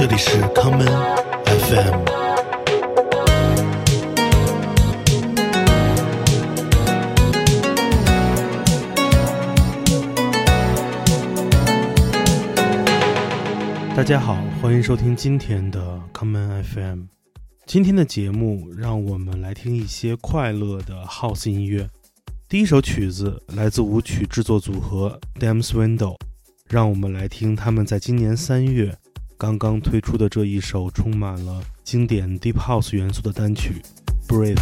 这里是康门 FM。大家好，欢迎收听今天的康门 FM。今天的节目，让我们来听一些快乐的 House 音乐。第一首曲子来自舞曲制作组合 Dams Window，让我们来听他们在今年三月刚刚推出的这一首充满了经典 Deep House 元素的单曲《Breathe》。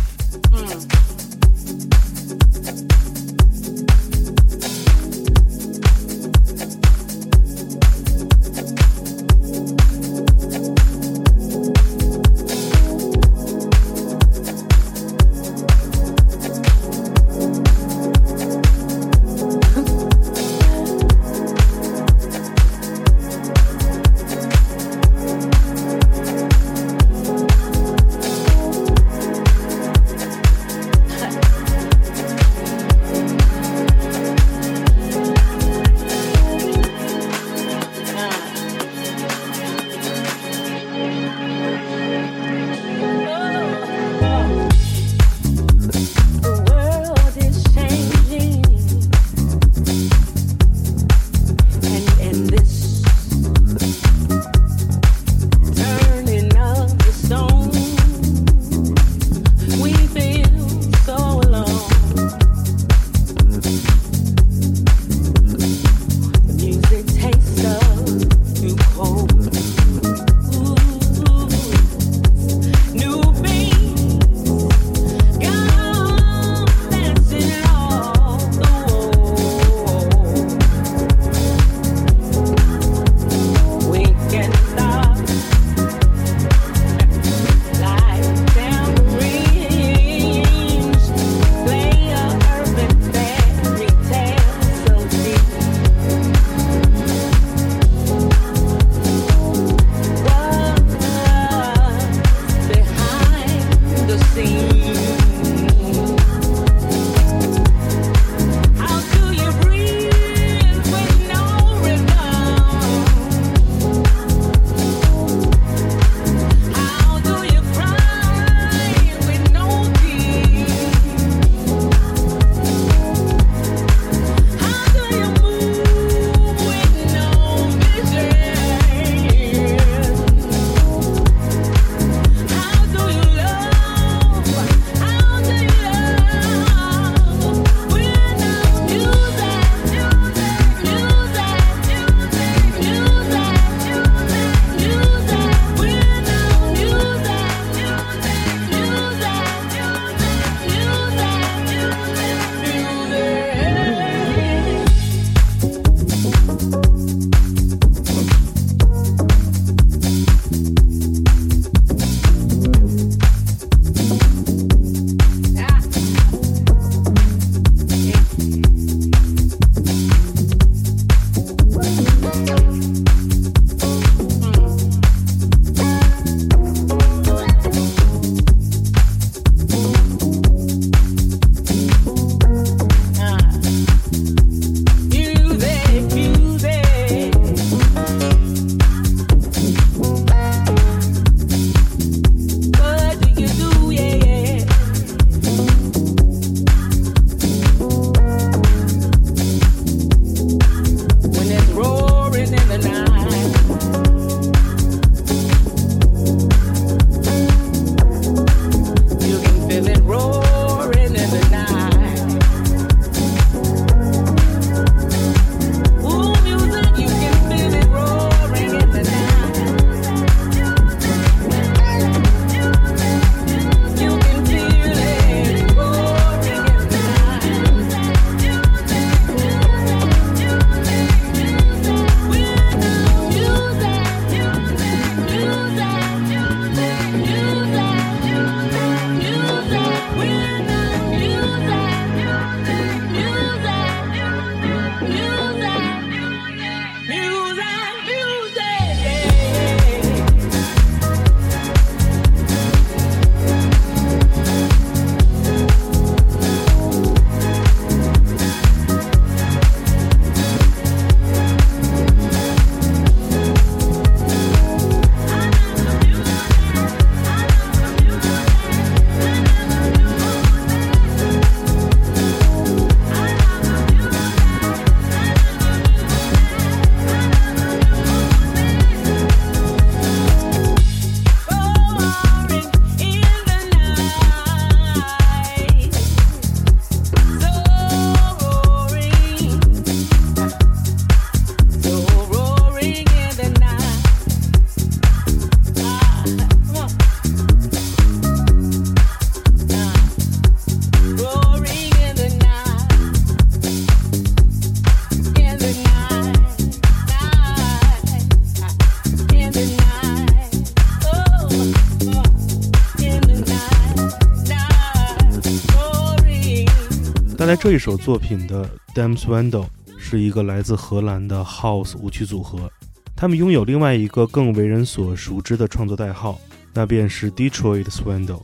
在这一首作品的 Dam Swindle 是一个来自荷兰的 House 舞曲组合，他们拥有另外一个更为人所熟知的创作代号，那便是 Detroit Swindle。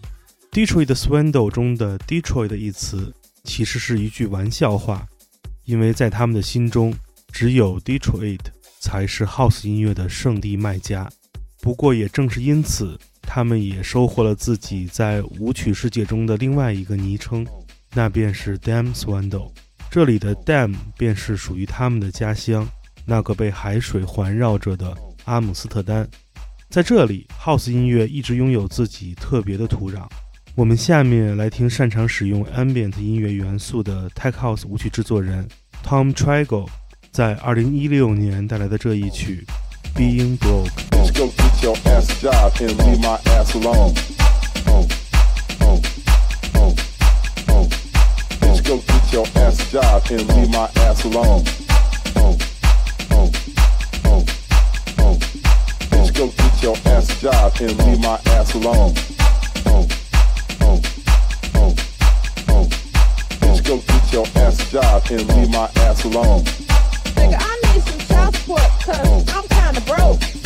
Detroit Swindle 中的 Detroit 的一词其实是一句玩笑话，因为在他们的心中，只有 Detroit 才是 House 音乐的圣地卖家。不过也正是因此，他们也收获了自己在舞曲世界中的另外一个昵称。那便是 Dam Swindle，这里的 Dam 便是属于他们的家乡，那个被海水环绕着的阿姆斯特丹。在这里，House 音乐一直拥有自己特别的土壤。我们下面来听擅长使用 Ambient 音乐元素的 Tech House 舞曲制作人 Tom Trago 在2016年带来的这一曲 Being Broke。Go get your ass job and leave my ass alone. Uh, uh, uh. Bitch, go get your ass job and leave my ass alone. Bitch, go get your ass job and leave my ass alone. Nigga, I need some child support, cause I'm kinda broke.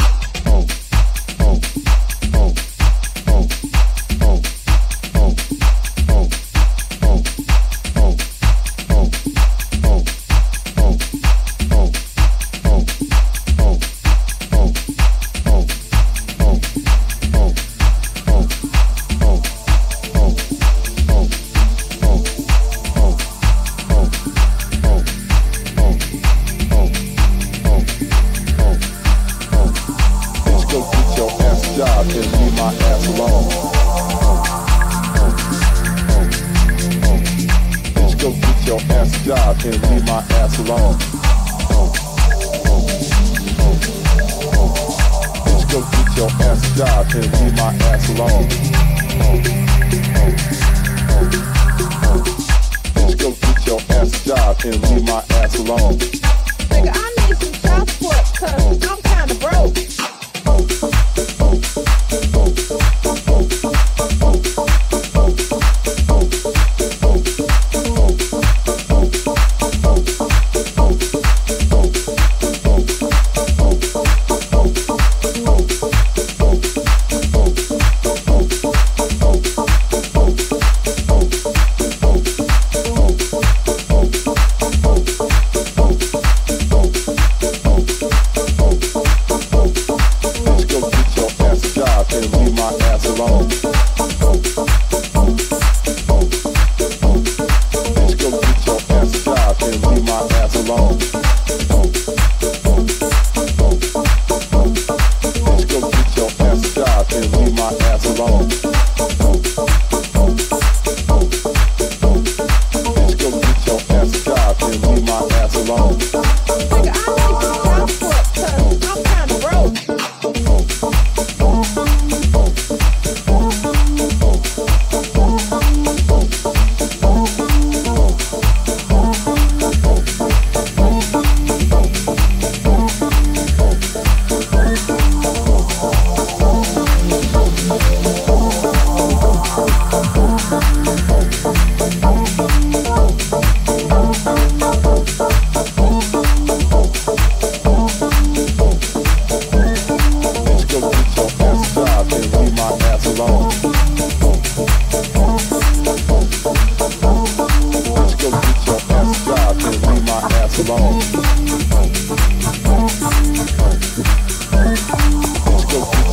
go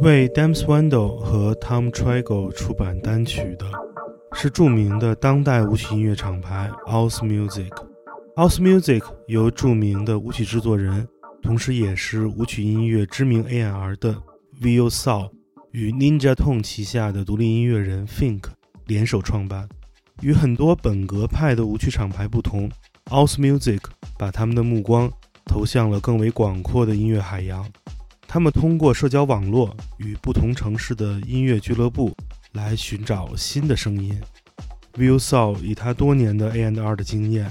为 Dam Swindle 和 Tom Trago 出版单曲的，是著名的当代舞曲音乐厂牌 House Music。House Music 由著名的舞曲制作人，同时也是舞曲音乐知名 A&R 的 Will Saul 与 Ninja Tune 旗下的独立音乐人 Fink 联手创办。与很多本格派的舞曲厂牌不同，House Music 把他们的目光投向了更为广阔的音乐海洋。他们通过社交网络与不同城市的音乐俱乐部来寻找新的声音。Will Saul 以他多年的 A&R 的经验，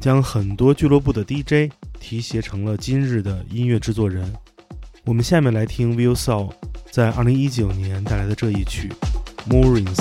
将很多俱乐部的 DJ 提携成了今日的音乐制作人。我们下面来听 Will Saul 在2019年带来的这一曲《Moorings》。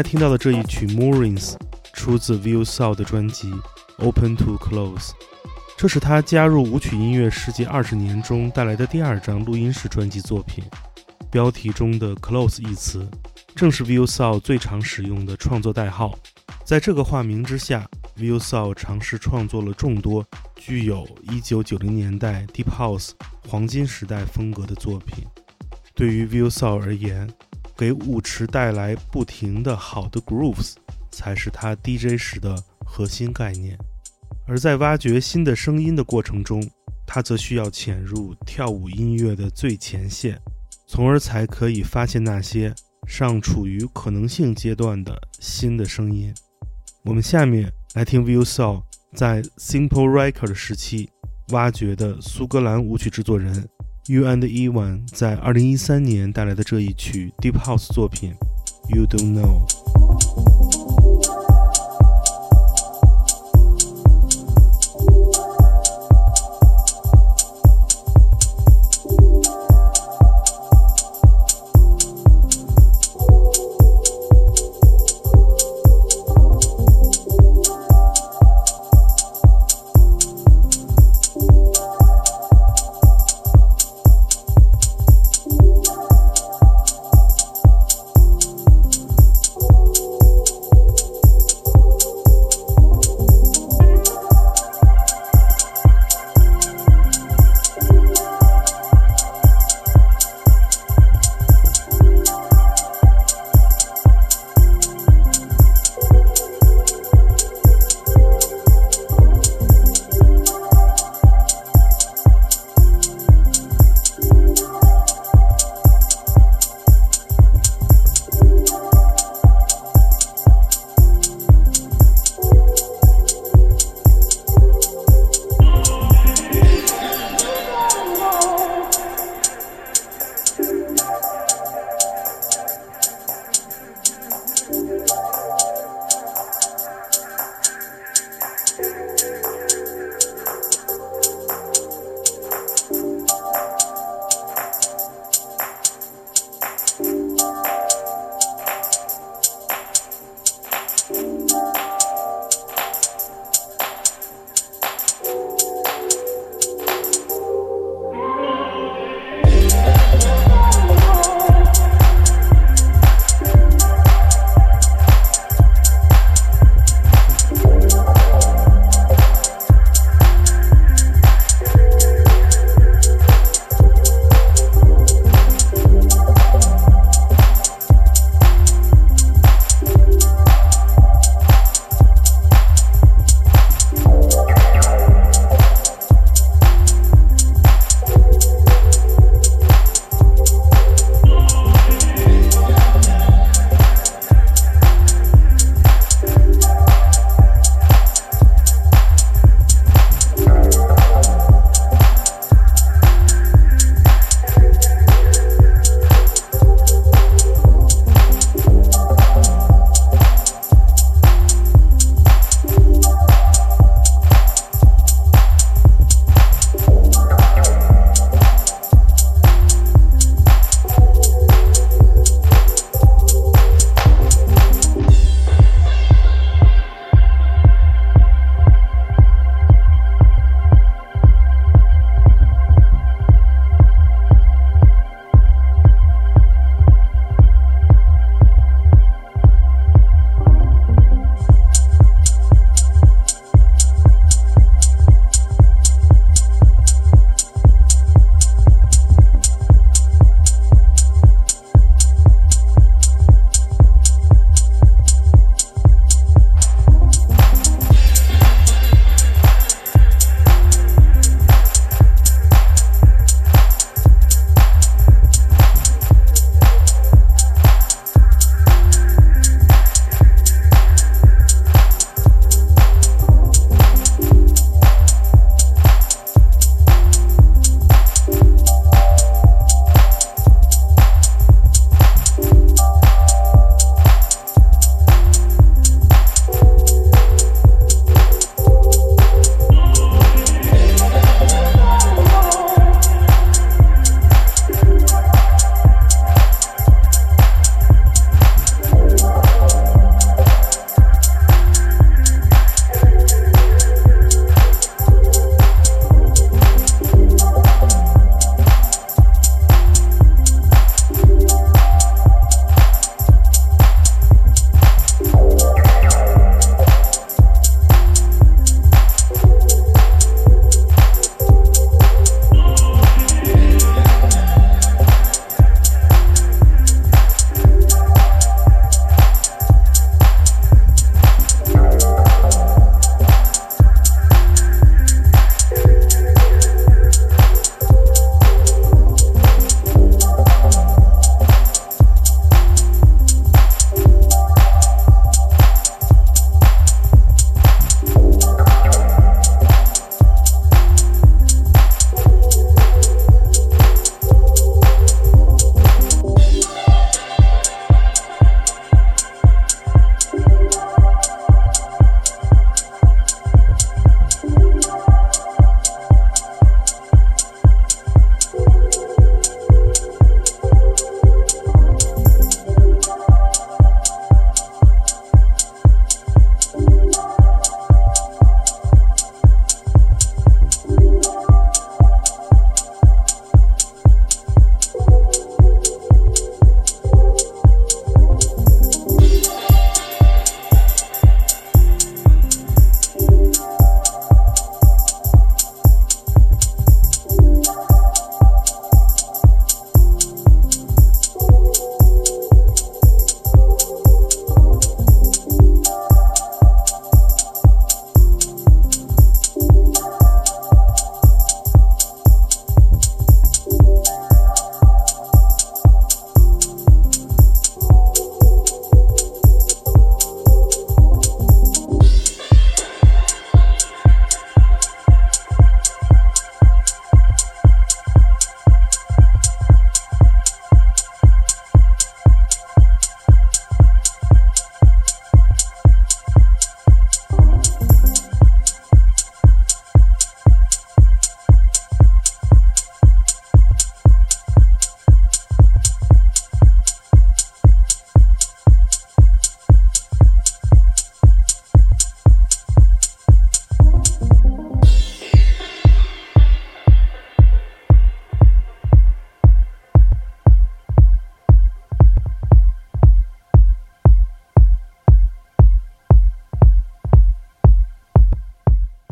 才听到的这一曲《Moorings》出自 View s o u 的专辑《Open to Close》，这是他加入舞曲音乐世界二十年中带来的第二张录音室专辑作品。标题中的 “close” 一词，正是 View s o u 最常使用的创作代号。在这个化名之下，View s o u 尝试创作了众多具有1990年代 Deep House 黄金时代风格的作品。对于 View s o u 而言，给舞池带来不停的好的 grooves，才是他 DJ 时的核心概念。而在挖掘新的声音的过程中，他则需要潜入跳舞音乐的最前线。从而才可以发现那些尚处于可能性阶段的新的声音。我们下面来听 View Soul 在 Simple Record 时期挖掘的苏格兰舞曲制作人 You and Evan 在二零一三年带来的这一曲 Deep House 作品 You Don't Know。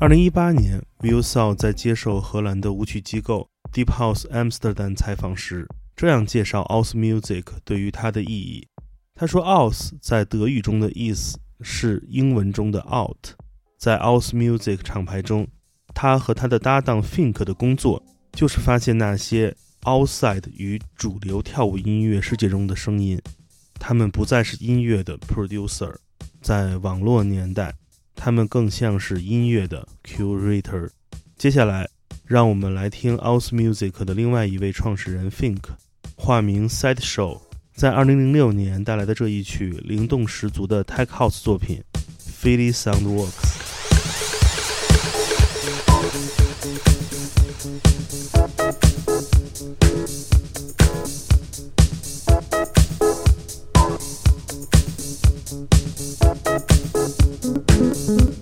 二零一八年 w i l s a w 在接受荷兰的舞曲机构 Deep House Amsterdam 采访时，这样介绍 House Music 对于他的意义。他说：“House 在德语中的意思是英文中的 out。在 House Music 厂牌中，他和他的搭档 Fink 的工作就是发现那些 outside 与主流跳舞音乐世界中的声音。他们不再是音乐的 producer，在网络年代。”他们更像是音乐的 curator。接下来，让我们来听 osmusic 的另外一位创始人 Think，化名 Side Show，在2006年带来的这一曲灵动十足的 Tech House 作品 f i l l y Sound Works。Peace.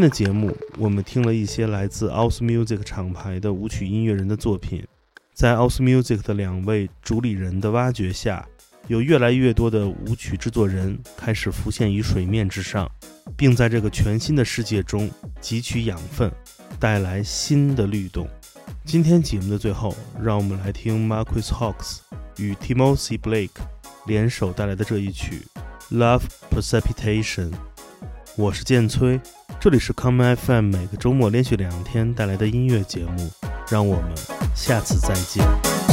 今天的节目，我们听了一些来自 osmusic 厂牌的舞曲音乐人的作品。在 osmusic 的两位主理人的挖掘下，有越来越多的舞曲制作人开始浮现于水面之上，并在这个全新的世界中汲取养分，带来新的律动。今天节目的最后，让我们来听 Marquis Hawks 与 Timothy Blake 联手带来的这一曲《Love Precipitation》。我是剑崔，这里是康麦 FM，每个周末连续两天带来的音乐节目。让我们下次再见。